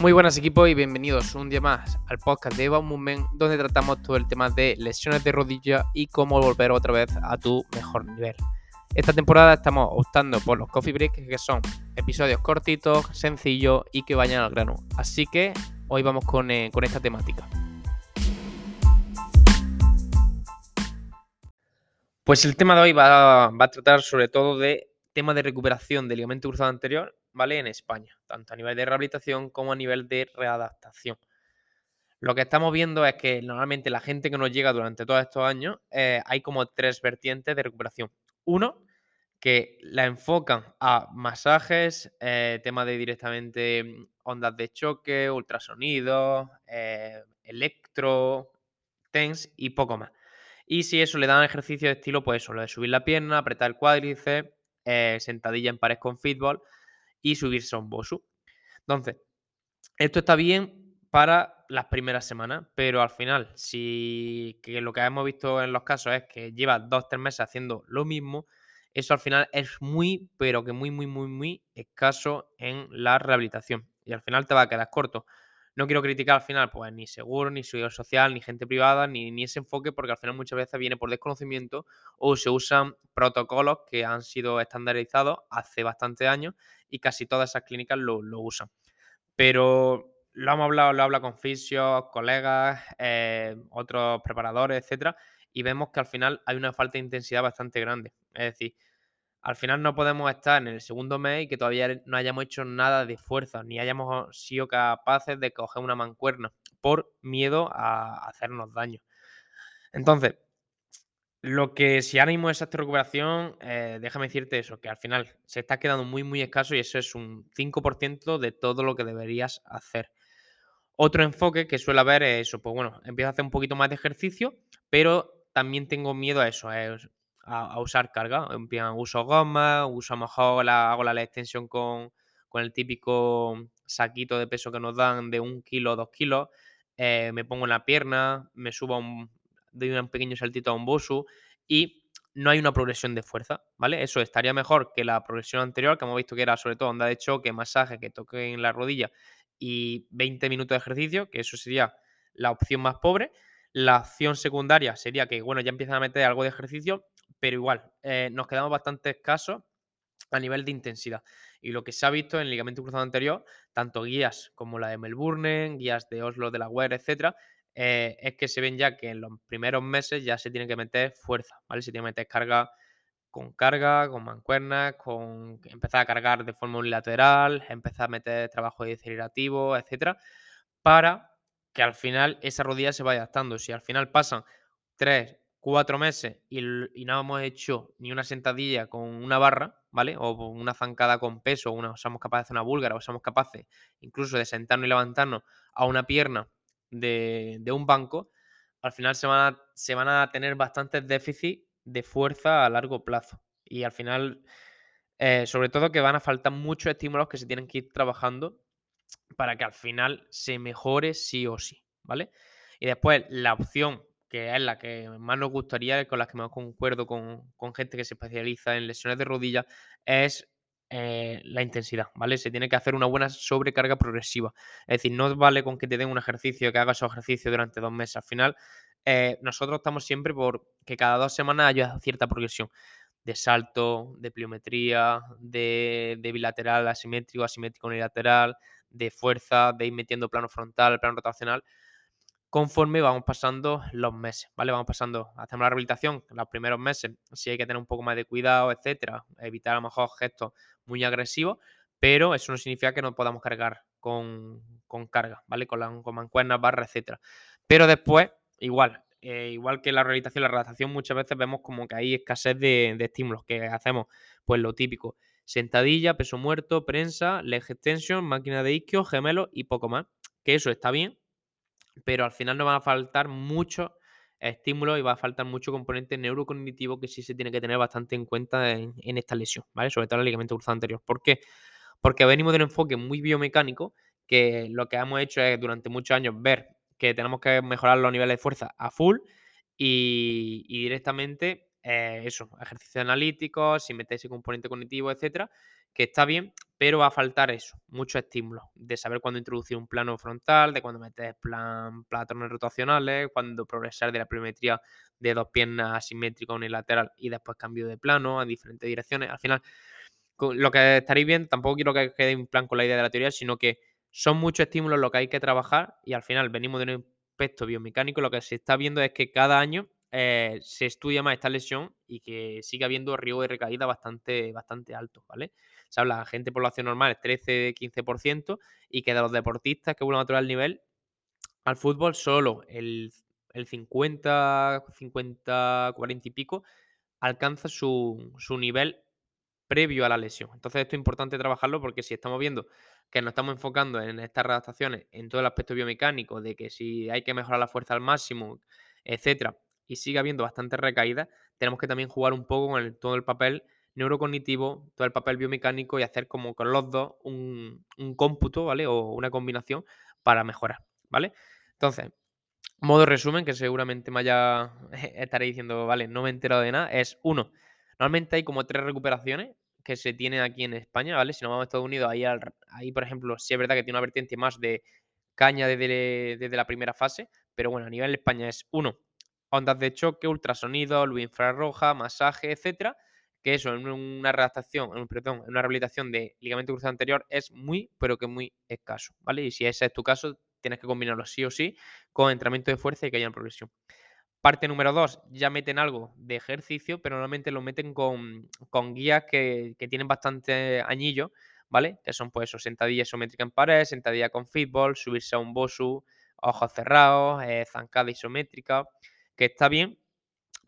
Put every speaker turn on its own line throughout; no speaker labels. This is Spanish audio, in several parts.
Muy buenas equipos y bienvenidos un día más al podcast de Eva Movement donde tratamos todo el tema de lesiones de rodilla y cómo volver otra vez a tu mejor nivel. Esta temporada estamos optando por los coffee breaks que son episodios cortitos, sencillos y que vayan al grano. Así que hoy vamos con, eh, con esta temática. Pues el tema de hoy va, va a tratar sobre todo de tema de recuperación del ligamento cruzado anterior ¿vale? En España, tanto a nivel de rehabilitación como a nivel de readaptación. Lo que estamos viendo es que normalmente la gente que nos llega durante todos estos años, eh, hay como tres vertientes de recuperación. Uno, que la enfocan a masajes, eh, tema de directamente mm, ondas de choque, ultrasonidos, eh, electro, TENS y poco más. Y si eso le dan ejercicio de estilo, pues eso, lo de subir la pierna, apretar el cuádriceps, sentadilla en pared con fútbol, y subirse a un Bosu. Entonces, esto está bien para las primeras semanas, pero al final, si lo que hemos visto en los casos es que llevas dos, tres meses haciendo lo mismo, eso al final es muy, pero que muy, muy, muy, muy escaso en la rehabilitación. Y al final te va a quedar corto. No quiero criticar al final, pues ni seguro, ni seguridad social, ni gente privada, ni, ni ese enfoque, porque al final muchas veces viene por desconocimiento o se usan protocolos que han sido estandarizados hace bastante años y casi todas esas clínicas lo, usan. Pero lo hemos hablado, lo habla con fisios, colegas, eh, otros preparadores, etcétera, y vemos que al final hay una falta de intensidad bastante grande. Es decir, al final no podemos estar en el segundo mes y que todavía no hayamos hecho nada de fuerza, ni hayamos sido capaces de coger una mancuerna por miedo a hacernos daño. Entonces, lo que si ánimo es esta recuperación, eh, déjame decirte eso, que al final se está quedando muy, muy escaso y eso es un 5% de todo lo que deberías hacer. Otro enfoque que suele haber es eso, pues bueno, empiezo a hacer un poquito más de ejercicio, pero también tengo miedo a eso, a, usar carga. uso goma, uso a mejor hago la extensión con, el típico saquito de peso que nos dan de un kilo dos kilos, eh, me pongo en la pierna, me subo un, doy un pequeño saltito a un bosu y no hay una progresión de fuerza, ¿vale? Eso estaría mejor que la progresión anterior, que hemos visto que era sobre todo onda de choque, masaje, que toque en la rodilla y 20 minutos de ejercicio, que eso sería la opción más pobre. La opción secundaria sería que, bueno, ya empiezan a meter algo de ejercicio, pero igual, eh, nos quedamos bastante escasos a nivel de intensidad. Y lo que se ha visto en el ligamento cruzado anterior, tanto guías como la de Melbourne, guías de Oslo, de la WER, etcétera, eh, es que se ven ya que en los primeros meses ya se tiene que meter fuerza, ¿vale? Se tiene que meter carga con carga, con mancuernas, con empezar a cargar de forma unilateral, empezar a meter trabajo decelerativo, etcétera, para que al final esa rodilla se vaya adaptando. Si al final pasan tres, cuatro meses y, no hemos hecho ni una sentadilla con una barra, ¿vale? O una zancada con peso, o somos capaces de hacer una búlgara, o somos capaces incluso de sentarnos y levantarnos a una pierna de, un banco, al final se van, a, se van a tener bastantes déficits de fuerza a largo plazo. Y al final, eh, sobre todo que van a faltar muchos estímulos que se tienen que ir trabajando para que al final se mejore sí o sí, ¿vale? Y después la opción que es la que más nos gustaría, con la que más concuerdo con, con gente que se especializa en lesiones de rodilla, es eh, la intensidad, ¿vale? Se tiene que hacer una buena sobrecarga progresiva. Es decir, no vale con que te den un ejercicio, que hagas ejercicio durante dos meses. Al final, eh, nosotros estamos siempre por que cada dos semanas haya cierta progresión de salto, de pliometría, de, de bilateral asimétrico, asimétrico unilateral, de fuerza, de ir metiendo plano frontal, plano rotacional conforme vamos pasando los meses, ¿vale? Vamos pasando, hacemos la rehabilitación los primeros meses, si hay que tener un poco más de cuidado, etcétera, evitar a lo mejor gestos muy agresivos, pero eso no significa que no podamos cargar con, carga, ¿vale? Con, con mancuernas, barras, etcétera. Pero después, igual, eh, igual que la rehabilitación, la redactación muchas veces vemos como que hay escasez de, estímulos, que hacemos pues lo típico, sentadilla, peso muerto, prensa, leg extension, máquina de isquio, gemelo y poco más, que eso está bien, pero al final nos van a faltar muchos estímulos y va a faltar mucho componente neurocognitivo que sí se tiene que tener bastante en cuenta en, esta lesión, ¿vale? Sobre todo el ligamento cruzado anterior. ¿Por qué? Porque venimos de un enfoque muy biomecánico que lo que hemos hecho es durante muchos años ver que tenemos que mejorar los niveles de fuerza a full y, directamente eh, eso, ejercicios analíticos, sin meter ese componente cognitivo, etcétera, que está bien, pero va a faltar eso, mucho estímulo, de saber cuándo introducir un plano frontal, de cuándo meter plan, patrones rotacionales, cuándo progresar de la pliometría de dos piernas asimétrica unilateral y después cambio de plano a diferentes direcciones. Al final, lo que estaréis bien, tampoco quiero que quede en plan con la idea de la teoría, sino que son muchos estímulos lo que hay que trabajar y al final venimos de un aspecto biomecánico, lo que se está viendo es que cada año eh, se estudia más esta lesión y que sigue habiendo riesgo de recaída bastante, bastante alto, ¿vale? Se habla gente población normal 13-15% y que de los deportistas que vuelvan a el nivel al fútbol solo el, el 50, 50, 40 y pico alcanza su, su nivel previo a la lesión. Entonces esto es importante trabajarlo porque si estamos viendo que nos estamos enfocando en estas adaptaciones, en todo el aspecto biomecánico, de que si hay que mejorar la fuerza al máximo, etcétera, y sigue habiendo bastantes recaídas, tenemos que también jugar un poco con todo el papel neurocognitivo, todo el papel biomecánico y hacer como con los dos un, un cómputo, ¿vale? O una combinación para mejorar, ¿vale? Entonces, modo resumen, que seguramente me haya estaré diciendo, vale, no me he enterado de nada, es uno, Normalmente hay como tres recuperaciones que se tienen aquí en España, ¿vale? Si nos vamos a Estados Unidos, ahí, ahí por ejemplo, sí es verdad que tiene una vertiente más de caña desde, desde la primera fase, pero bueno, a nivel de España es uno, ondas de choque, ultrasonido, luz infrarroja, masaje, etcétera, que eso en una redactación, en, perdón, en una rehabilitación de ligamento cruzado anterior es muy, pero que muy escaso, ¿vale? Y si ese es tu caso, tienes que combinarlo sí o sí con entrenamiento de fuerza y que haya una progresión. Parte número dos, ya meten algo de ejercicio, pero normalmente lo meten con, guías que, tienen bastante añillo, ¿vale? Que son pues eso, sentadilla isométrica en pared, sentadilla con fútbol, subirse a un bosu, ojos cerrados, eh, zancada isométrica, que está bien,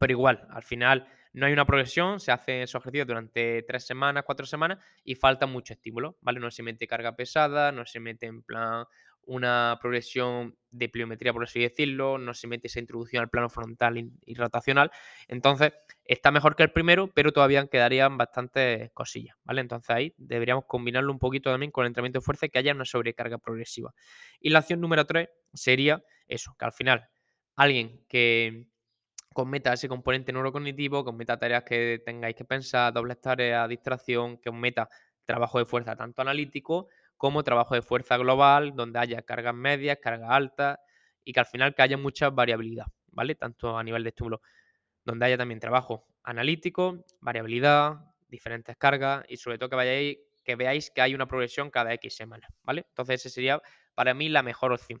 pero igual, al final no hay una progresión, se hacen esos ejercicios durante tres semanas, cuatro semanas y falta mucho estímulo, ¿vale? No se mete carga pesada, no se mete en plan una progresión de pliometría, por así decirlo, no se mete esa introducción al plano frontal y, rotacional. Entonces, está mejor que el primero, pero todavía quedarían bastantes cosillas, ¿vale? Entonces ahí deberíamos combinarlo un poquito también con el entrenamiento de fuerza y que haya una sobrecarga progresiva. Y la acción número tres sería eso, que al final alguien que cometa ese componente neurocognitivo, cometa tareas que tengáis que pensar, dobles tareas, distracción, que os meta trabajo de fuerza tanto analítico como trabajo de fuerza global, donde haya cargas medias, cargas altas y que al final que haya mucha variabilidad, ¿vale? Tanto a nivel de estímulo, donde haya también trabajo analítico, variabilidad, diferentes cargas y sobre todo que vayáis, que veáis que hay una progresión cada X semanas, ¿vale? Entonces esa sería para mí la mejor opción.